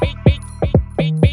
Beat, beat, beat.